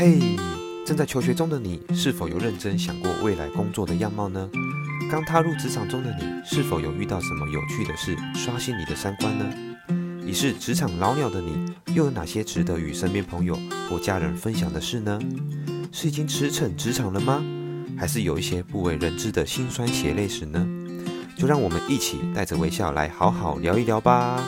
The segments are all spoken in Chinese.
嘿正在求学中的你，是否有认真想过未来工作的样貌呢？刚踏入职场中的你，是否有遇到什么有趣的事，刷新你的三观呢？已是职场老鸟的你，又有哪些值得与身边朋友或家人分享的事呢？是已经驰骋职场了吗？还是有一些不为人知的辛酸血泪史呢？就让我们一起带着微笑来好好聊一聊吧。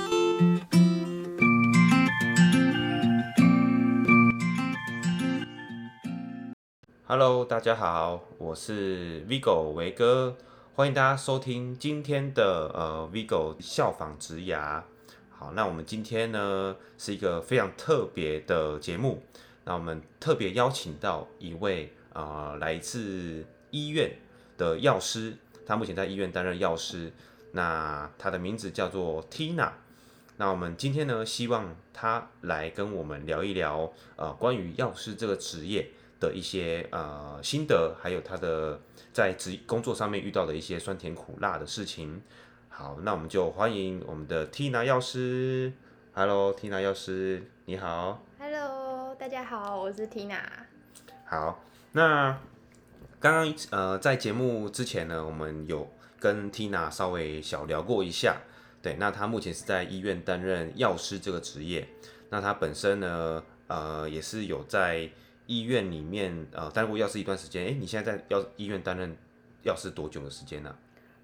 Hello，大家好，我是 Vigo 维哥，欢迎大家收听今天的呃 Vigo 效仿职涯。好，那我们今天呢是一个非常特别的节目，那我们特别邀请到一位、呃、来自医院的药师，他目前在医院担任药师，那他的名字叫做 Tina。那我们今天呢希望他来跟我们聊一聊呃关于药师这个职业。的一些呃心得，还有他的在职工作上面遇到的一些酸甜苦辣的事情。好，那我们就欢迎我们的 Tina 药师。Hello，Tina 药师，你好。Hello，大家好，我是 Tina。好，那刚刚呃在节目之前呢，我们有跟 Tina 稍微小聊过一下。对，那她目前是在医院担任药师这个职业。那她本身呢，呃也是有在。医院里面呃担任过药师一段时间，哎，你现在在药医院担任药师多久的时间呢？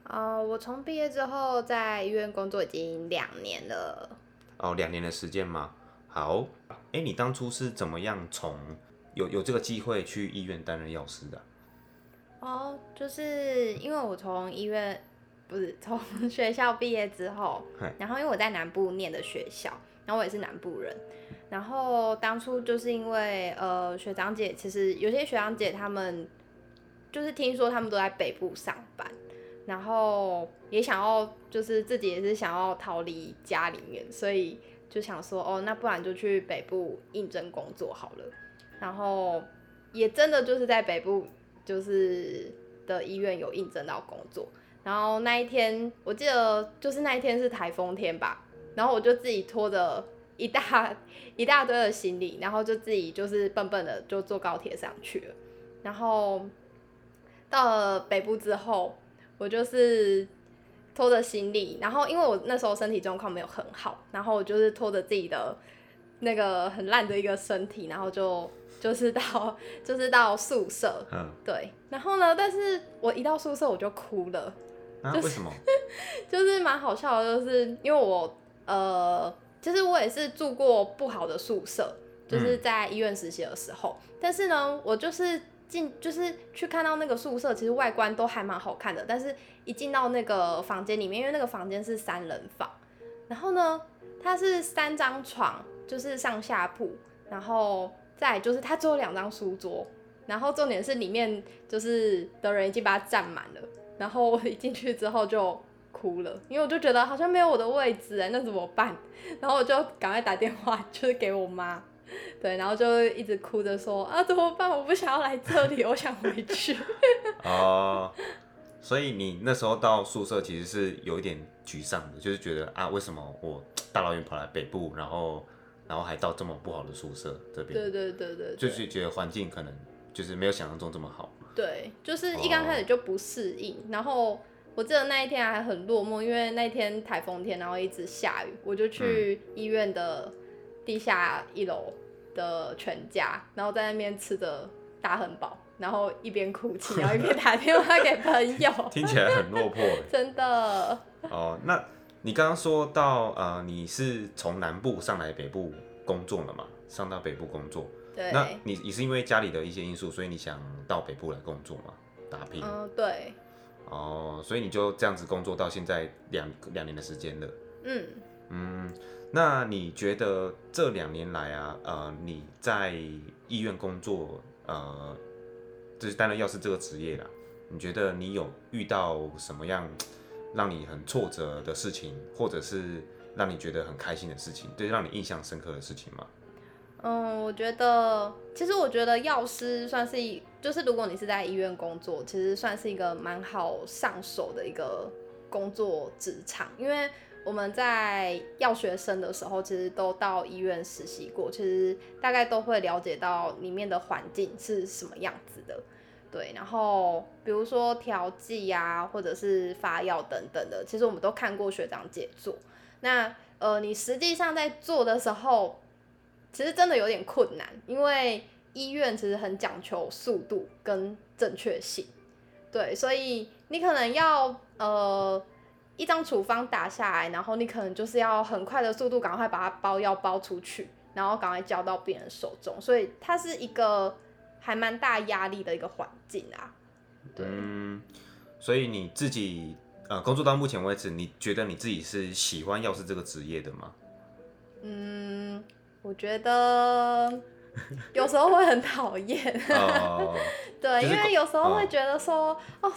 啊？呃，我从毕业之后在医院工作已经两年了。哦，两年的时间吗？好，哎，你当初是怎么样从有有这个机会去医院担任药师的？哦，就是因为我从医院不是从 学校毕业之后，然后因为我在南部念的学校，然后我也是南部人。然后当初就是因为呃学长姐，其实有些学长姐他们就是听说他们都在北部上班，然后也想要就是自己也是想要逃离家里面，所以就想说哦，那不然就去北部应征工作好了。然后也真的就是在北部就是的医院有应征到工作。然后那一天我记得就是那一天是台风天吧，然后我就自己拖着。一大一大堆的行李，然后就自己就是笨笨的就坐高铁上去了。然后到了北部之后，我就是拖着行李，然后因为我那时候身体状况没有很好，然后我就是拖着自己的那个很烂的一个身体，然后就就是到就是到宿舍。嗯。对。然后呢，但是我一到宿舍我就哭了。啊？为什么？就是蛮好笑的，就是因为我呃。其实我也是住过不好的宿舍，就是在医院实习的时候。嗯、但是呢，我就是进，就是去看到那个宿舍，其实外观都还蛮好看的。但是一进到那个房间里面，因为那个房间是三人房，然后呢，它是三张床，就是上下铺，然后再就是它只有两张书桌，然后重点是里面就是 的人已经把它占满了。然后我一进去之后就。哭了，因为我就觉得好像没有我的位置哎，那怎么办？然后我就赶快打电话，就是给我妈，对，然后就一直哭着说啊，怎么办？我不想要来这里，我想回去。哦，所以你那时候到宿舍其实是有一点沮丧的，就是觉得啊，为什么我大老远跑来北部，然后然后还到这么不好的宿舍这边？对对对对，就是觉得环境可能就是没有想象中这么好。对，就是一刚开始就不适应，然后。我记得那一天还很落寞，因为那天台风天，然后一直下雨，我就去医院的地下一楼的全家，然后在那边吃着大汉堡，然后一边哭泣，然后一边打电话给朋友。听起来很落魄。真的。哦，那你刚刚说到呃，你是从南部上来北部工作了嘛？上到北部工作。对。那你你是因为家里的一些因素，所以你想到北部来工作吗？打拼。嗯，对。哦，所以你就这样子工作到现在两两年的时间了。嗯嗯，那你觉得这两年来啊，呃，你在医院工作，呃，就是担任药师这个职业啦，你觉得你有遇到什么样让你很挫折的事情，或者是让你觉得很开心的事情，对，让你印象深刻的事情吗？嗯，我觉得，其实我觉得药师算是一，就是如果你是在医院工作，其实算是一个蛮好上手的一个工作职场，因为我们在药学生的时候，其实都到医院实习过，其实大概都会了解到里面的环境是什么样子的。对，然后比如说调剂啊，或者是发药等等的，其实我们都看过学长姐做。那呃，你实际上在做的时候，其实真的有点困难，因为医院其实很讲求速度跟正确性。对，所以你可能要呃一张处方打下来，然后你可能就是要很快的速度，赶快把它包药包出去，然后赶快交到病人手中。所以它是一个。还蛮大压力的一个环境啊，对。嗯，所以你自己呃工作到目前为止，你觉得你自己是喜欢药师这个职业的吗？嗯，我觉得 有时候会很讨厌。哦、对，就是、因为有时候会觉得说，哦，哦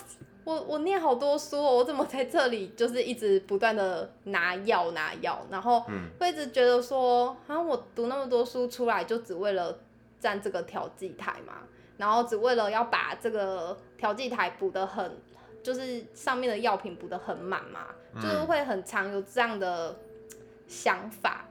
我我念好多书哦，我怎么在这里就是一直不断的拿药拿药，然后会一直觉得说，好像我读那么多书出来，就只为了。站这个调剂台嘛，然后只为了要把这个调剂台补得很，就是上面的药品补得很满嘛，嗯、就是会很常有这样的想法，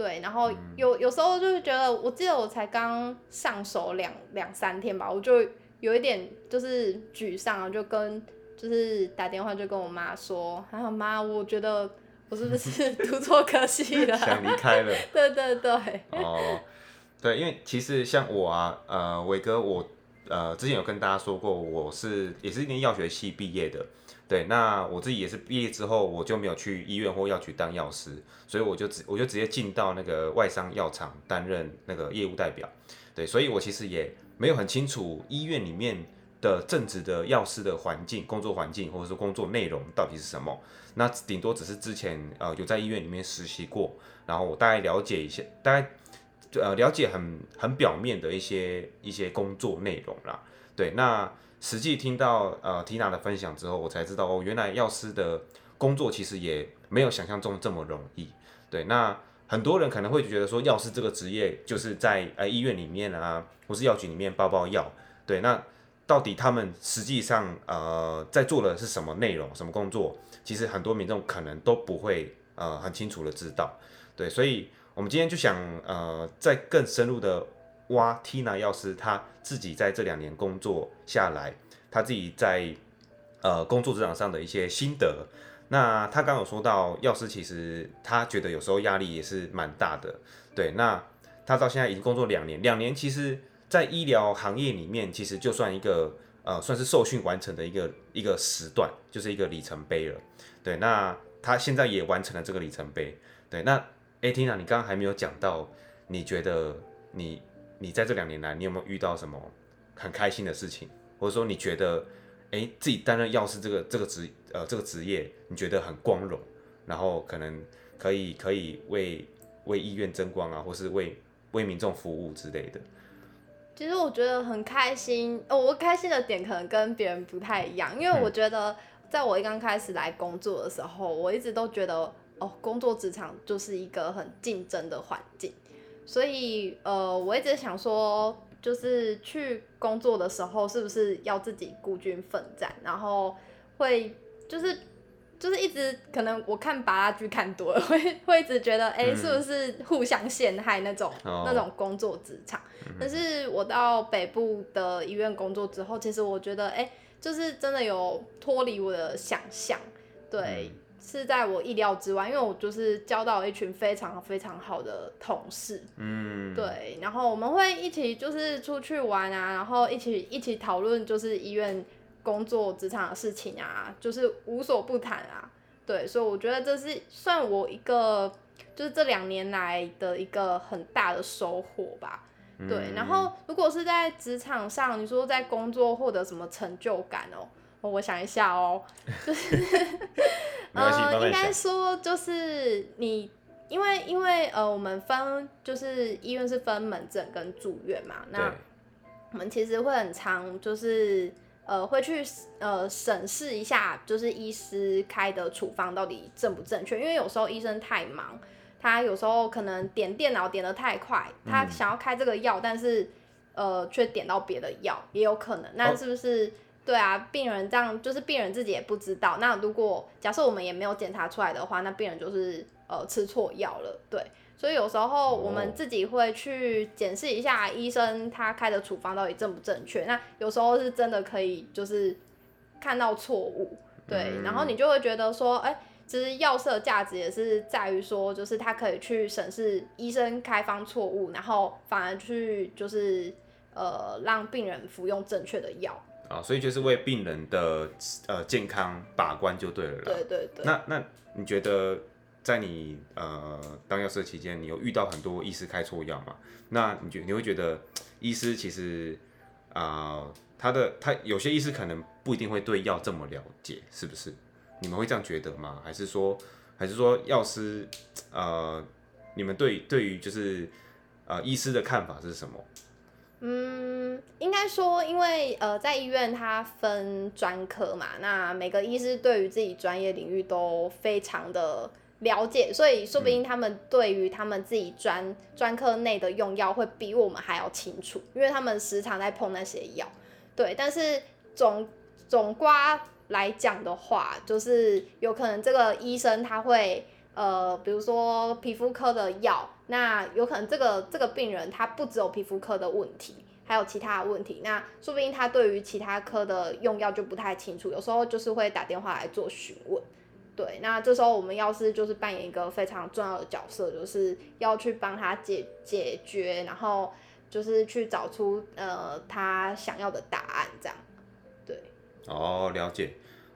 对，然后有有时候就是觉得，我记得我才刚上手两两三天吧，我就有一点就是沮丧，就跟就是打电话就跟我妈说，哎呀妈，我觉得我是不是 读错科系了，想离开了，对对对，哦。对，因为其实像我啊，呃，伟哥，我呃之前有跟大家说过，我是也是一年药学系毕业的。对，那我自己也是毕业之后，我就没有去医院或药局当药师，所以我就直我就直接进到那个外商药厂担任那个业务代表。对，所以我其实也没有很清楚医院里面的正职的药师的环境、工作环境或者说工作内容到底是什么。那顶多只是之前呃有在医院里面实习过，然后我大概了解一下，大概。呃，了解很很表面的一些一些工作内容啦，对，那实际听到呃缇娜的分享之后，我才知道哦，原来药师的工作其实也没有想象中这么容易，对，那很多人可能会觉得说，药师这个职业就是在呃医院里面啊，或是药局里面包包药，对，那到底他们实际上呃在做的是什么内容，什么工作，其实很多民众可能都不会呃很清楚的知道，对，所以。我们今天就想，呃，再更深入的挖缇娜药师他自己在这两年工作下来，他自己在呃工作职场上的一些心得。那他刚有说到，药师其实他觉得有时候压力也是蛮大的。对，那他到现在已经工作两年，两年其实，在医疗行业里面，其实就算一个呃算是受训完成的一个一个时段，就是一个里程碑了。对，那他现在也完成了这个里程碑。对，那。哎，缇娜，你刚刚还没有讲到，你觉得你你在这两年来，你有没有遇到什么很开心的事情，或者说你觉得，哎，自己担任药师这个这个职呃这个职业，你觉得很光荣，然后可能可以可以为为医院争光啊，或是为为民众服务之类的。其实我觉得很开心，哦，我开心的点可能跟别人不太一样，因为我觉得在我一刚开始来工作的时候，我一直都觉得。哦，工作职场就是一个很竞争的环境，所以呃，我一直想说，就是去工作的时候，是不是要自己孤军奋战，然后会就是就是一直可能我看芭乐剧看多了，会会一直觉得，哎，是不是互相陷害那种、嗯、那种工作职场？哦、但是我到北部的医院工作之后，其实我觉得，哎，就是真的有脱离我的想象，对。嗯是在我意料之外，因为我就是交到一群非常非常好的同事，嗯，对，然后我们会一起就是出去玩啊，然后一起一起讨论就是医院工作职场的事情啊，就是无所不谈啊，对，所以我觉得这是算我一个就是这两年来的一个很大的收获吧，对，嗯，然后如果是在职场上，你说在工作获得什么成就感哦？我想一下哦，就是，呃，应该说就是你，因为因为呃，我们分就是医院是分门诊跟住院嘛，那我们其实会很常就是呃会去呃审视一下，就是医师开的处方到底正不正确，因为有时候医生太忙，他有时候可能点电脑点的太快，他想要开这个药，但是呃却点到别的药也有可能，那是不是？对啊，病人这样就是病人自己也不知道。那如果假设我们也没有检查出来的话，那病人就是呃吃错药了，对。所以有时候我们自己会去检视一下医生他开的处方到底正不正确。那有时候是真的可以就是看到错误，对，然后你就会觉得说，哎、欸。其实药师的价值也是在于说，就是他可以去审视医生开方错误，然后反而去就是呃让病人服用正确的药啊，所以就是为病人的呃健康把关就对了啦。对对对。那那你觉得在你呃当药师期间，你有遇到很多医师开错药吗？那你觉你会觉得医师其实啊、呃、他的他有些医师可能不一定会对药这么了解，是不是？你们会这样觉得吗？还是说，还是说药师，呃，你们对对于就是呃医师的看法是什么？嗯，应该说，因为呃在医院它分专科嘛，那每个医师对于自己专业领域都非常的了解，所以说不定他们对于他们自己专专科内的用药会比我们还要清楚，因为他们时常在碰那些药。对，但是总总瓜。来讲的话，就是有可能这个医生他会，呃，比如说皮肤科的药，那有可能这个这个病人他不只有皮肤科的问题，还有其他的问题，那说不定他对于其他科的用药就不太清楚，有时候就是会打电话来做询问，对，那这时候我们药师就是扮演一个非常重要的角色，就是要去帮他解解决，然后就是去找出呃他想要的答案，这样，对。哦，了解。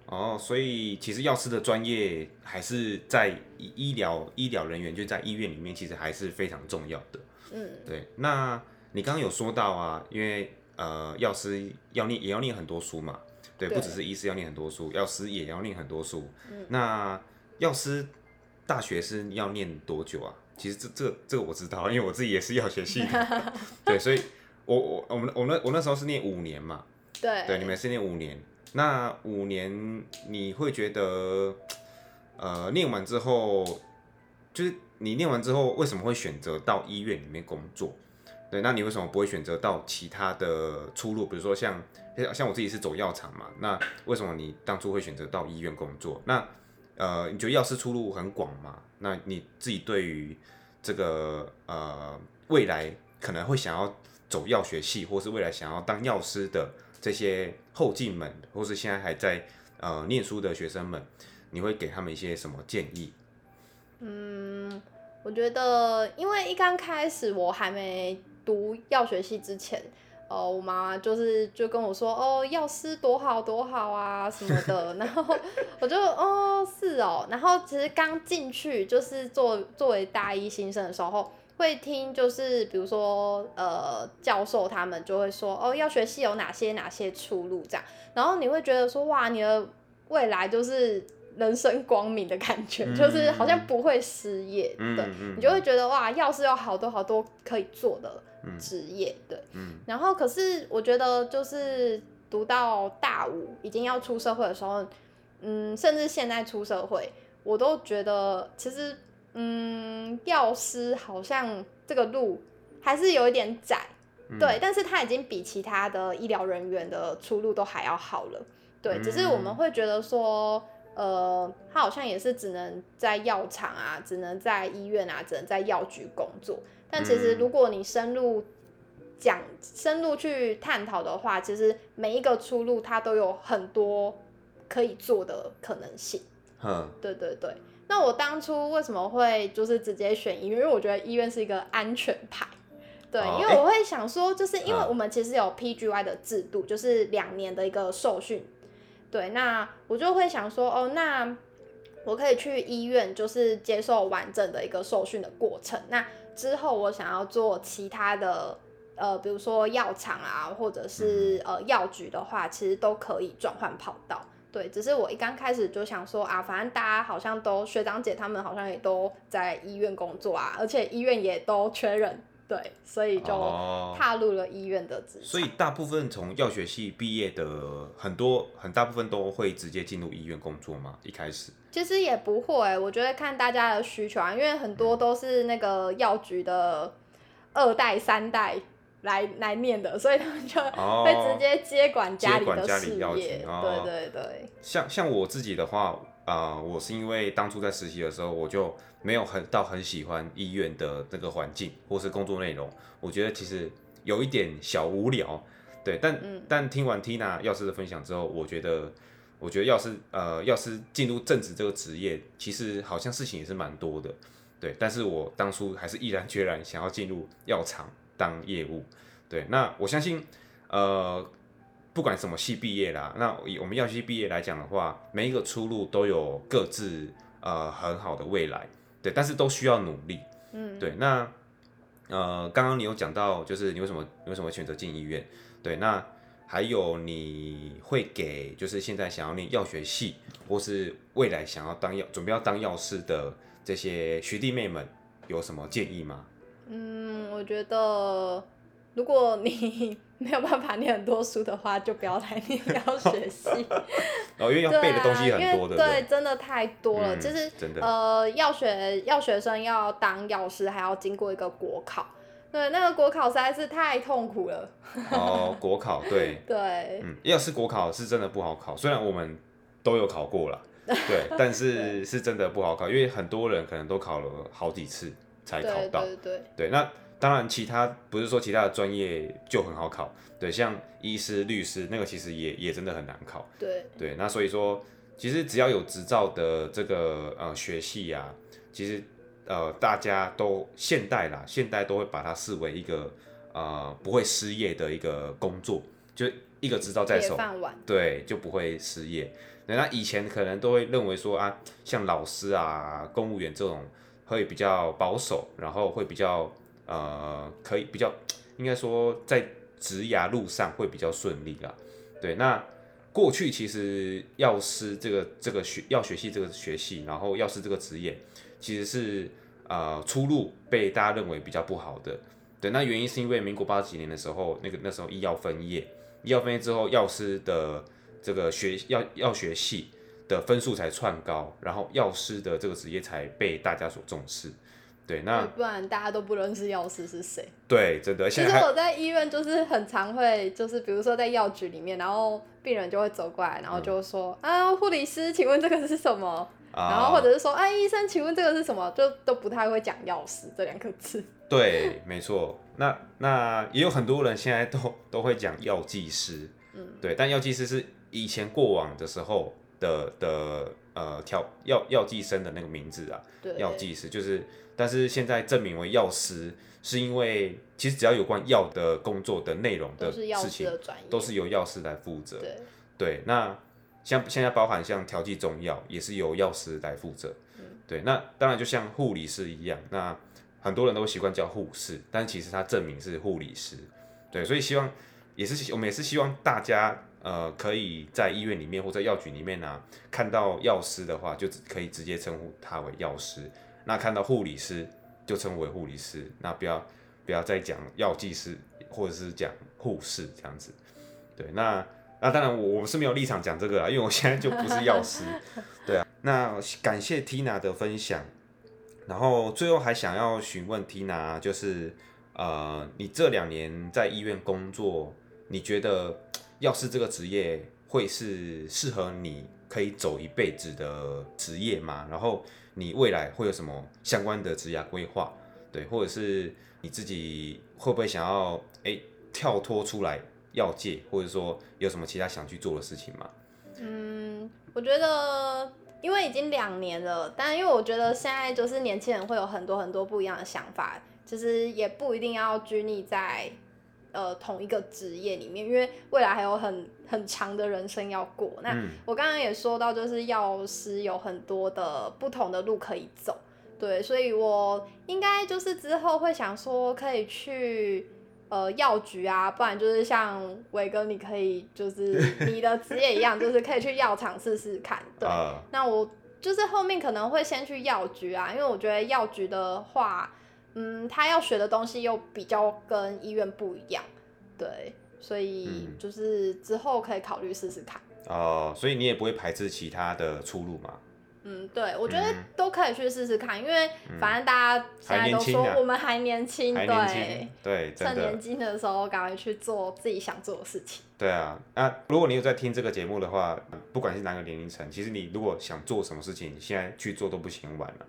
哦，所以其实药师的专业还是在医疗医疗人员就在医院里面，其实还是非常重要的。嗯，对。那你刚刚有说到啊，因为呃，药师要念也要念很多书嘛，对，对不只是医师要念很多书，药师也要念很多书。嗯。那药师大学是要念多久啊？其实这这这个我知道，因为我自己也是药学系的。对，所以我我我们我那我那时候是念五年嘛。对。对，你们是念五年。那五年你会觉得，呃，念完之后，就是你念完之后为什么会选择到医院里面工作？对，那你为什么不会选择到其他的出路？比如说像像我自己是走药厂嘛，那为什么你当初会选择到医院工作？那呃，你觉得药师出路很广吗？那你自己对于这个呃未来可能会想要走药学系，或是未来想要当药师的？这些后进们，或是现在还在呃念书的学生们，你会给他们一些什么建议？嗯，我觉得，因为一刚开始我还没读药学系之前，呃，我妈妈就是就跟我说，哦，药师多好多好啊什么的，然后我就哦是哦，然后其实刚进去就是作作为大一新生的时候。会听，就是比如说，呃，教授他们就会说，哦，药学系有哪些哪些出路？这样，然后你会觉得说，哇，你的未来就是人生光明的感觉，嗯、就是好像不会失业，嗯、对，你就会觉得哇，药师有好多好多可以做的职业，对，嗯、然后可是我觉得就是读到大五已经要出社会的时候，嗯，甚至现在出社会，我都觉得其实。嗯，药师好像这个路还是有一点窄，嗯、对，但是他已经比其他的医疗人员的出路都还要好了，对，嗯、只是我们会觉得说，呃，他好像也是只能在药厂啊，只能在医院啊，只能在药局工作，但其实如果你深入讲、深入去探讨的话，其实每一个出路它都有很多可以做的可能性，嗯，对对对。那我当初为什么会就是直接选医院？因为我觉得医院是一个安全牌，对，哦、因为我会想说，就是因为我们其实有 PGY 的制度，嗯、就是两年的一个受训，对，那我就会想说，哦，那我可以去医院，就是接受完整的一个受训的过程。那之后我想要做其他的，呃，比如说药厂啊，或者是呃药局的话，其实都可以转换跑道。对，只是我一刚开始就想说啊，反正大家好像都学长姐他们好像也都在医院工作啊，而且医院也都缺人，对，所以就踏入了医院的职场。哦，所以大部分从药学系毕业的很多很大部分都会直接进入医院工作吗？一开始？其实也不会，我觉得看大家的需求啊，因为很多都是那个药局的二代三代。来来念的，所以他们就 会直接接管家里的事业。哦、对对对。像像我自己的话，啊、呃，我是因为当初在实习的时候，我就没有很到很喜欢医院的那个环境或是工作内容，我觉得其实有一点小无聊。对，但、嗯、但听完 Tina 药师的分享之后，我觉得我觉得药师呃药师进入正职这个职业，其实好像事情也是蛮多的。对，但是我当初还是毅然决然想要进入药厂当业务。对，那我相信，呃，不管什么系毕业啦，那以我们药系毕业来讲的话，每一个出路都有各自呃很好的未来。对，但是都需要努力。嗯，对，那呃，刚刚你有讲到，就是你为什么你为什么选择进医院？对，那还有你会给就是现在想要念药学系，或是未来想要当药准备要当药师的。这些学弟妹们有什么建议吗？嗯，我觉得如果你 没有办法念很多书的话，就不要来念药学系。哦，因为要背的东西很多的，对，真的太多了。就是真的，呃，药学药学生要当药师，还要经过一个国考。对，那个国考实在是太痛苦了。哦，国考，对 对，嗯，药师国考是真的不好考，虽然我们都有考过了。对，但是是真的不好考，因为很多人可能都考了好几次才考到。对对对，对，那当然，其他不是说其他的专业就很好考，对，像医师、律师那个其实也也真的很难考。对对，那所以说，其实只要有执照的这个呃学系啊，其实呃大家都现代啦，现代都会把它视为一个呃不会失业的一个工作，就一个执照在手，对，就不会失业。那以前可能都会认为说啊，像老师啊、公务员这种会比较保守，然后会比较呃，可以比较应该说在职涯路上会比较顺利啦。对，那过去其实药师这个这个学药学系这个学系，然后药师这个职业其实是呃出路被大家认为比较不好的。对，那原因是因为民国八十几年的时候，那个那时候医药分业，医药分业之后，药师的这个学药药学系的分数才窜高，然后药师的这个职业才被大家所重视。对，那不然大家都不认识药师是谁。对，真的。其实我在医院就是很常会，就是比如说在药局里面，然后病人就会走过来，然后就说、嗯、啊，护理师，请问这个是什么？啊、然后或者是说，啊，医生，请问这个是什么？就都不太会讲药师这两个字。对，没错。那那也有很多人现在都都会讲药剂师。嗯，对，但药剂师是。以前过往的时候的的呃调药药剂生的那个名字啊，药剂师就是，但是现在证明为药师，是因为其实只要有关药的工作的内容的事情，都是由药师来负责。对，对，那像现在包含像调剂中药，也是由药师来负责。嗯，对，那当然就像护理师一样，那很多人都习惯叫护士，但其实他证明是护理师。对，所以希望也是我们也是希望大家。呃，可以在医院里面或者药局里面呢、啊，看到药师的话，就可以直接称呼他为药师。那看到护理师，就称为护理师。那不要不要再讲药剂师或者是讲护士这样子。对，那那当然我我是没有立场讲这个啊，因为我现在就不是药师。对啊，那感谢 Tina 的分享。然后最后还想要询问 Tina，就是呃，你这两年在医院工作，你觉得？药师这个职业会是适合你可以走一辈子的职业吗？然后你未来会有什么相关的职业规划？对，或者是你自己会不会想要诶跳脱出来药界，或者说有什么其他想去做的事情吗？嗯，我觉得因为已经两年了，但因为我觉得现在就是年轻人会有很多很多不一样的想法，其实也不一定要拘泥在。呃，同一个职业里面，因为未来还有很很长的人生要过。那我刚刚也说到，就是药师有很多的不同的路可以走，对，所以我应该就是之后会想说，可以去呃药局啊，不然就是像伟哥，你可以就是你的职业一样，就是可以去药厂试试看。对，那我就是后面可能会先去药局啊，因为我觉得药局的话。嗯，他要学的东西又比较跟医院不一样，对，所以就是之后可以考虑试试看。哦、所以你也不会排斥其他的出路嘛？嗯，对，我觉得都可以去试试看，嗯、因为反正大家现在都说我们还年轻，年对，对，趁年轻的时候赶快去做自己想做的事情。对啊，那如果你有在听这个节目的话，不管是哪个年龄层，其实你如果想做什么事情，你现在去做都不嫌晚了。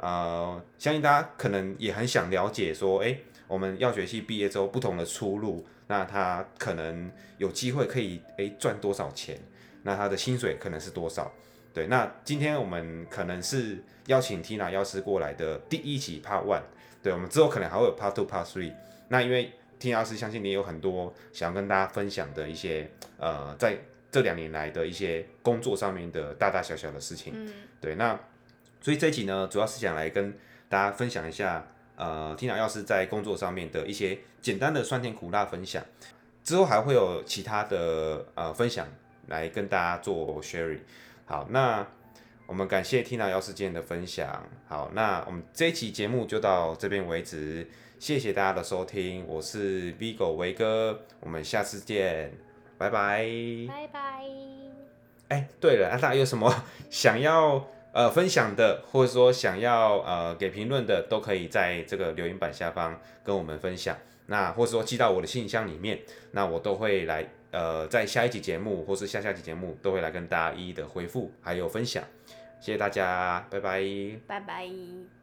呃，相信大家可能也很想了解说，哎，我们药学系毕业之后不同的出路，那他可能有机会可以哎赚多少钱？那他的薪水可能是多少？对，那今天我们可能是邀请 Tina 药师过来的第一期 Part One，对，我们之后可能还会有 Part Two、Part Three。那因为 Tina 药师相信你也有很多想要跟大家分享的一些呃，在这两年来的一些工作上面的大大小小的事情。嗯，对，那所以这一集呢，主要是想来跟大家分享一下呃，Tina 药师在工作上面的一些简单的酸甜苦辣分享。之后还会有其他的呃分享来跟大家做 sharing。好，那我们感谢 Tina 药师今天的分享。好，那我们这一期节目就到这边为止，谢谢大家的收听，我是 Vigo 维哥，我们下次见，拜拜。拜拜。哎，对了，那大家有什么 想要呃分享的，或者说想要呃给评论的，都可以在这个留言板下方跟我们分享。那或者说寄到我的信箱里面，那我都会来。呃，在下一期节目或是下下期节目，都会来跟大家一一的回复，还有分享。谢谢大家，拜拜，拜拜。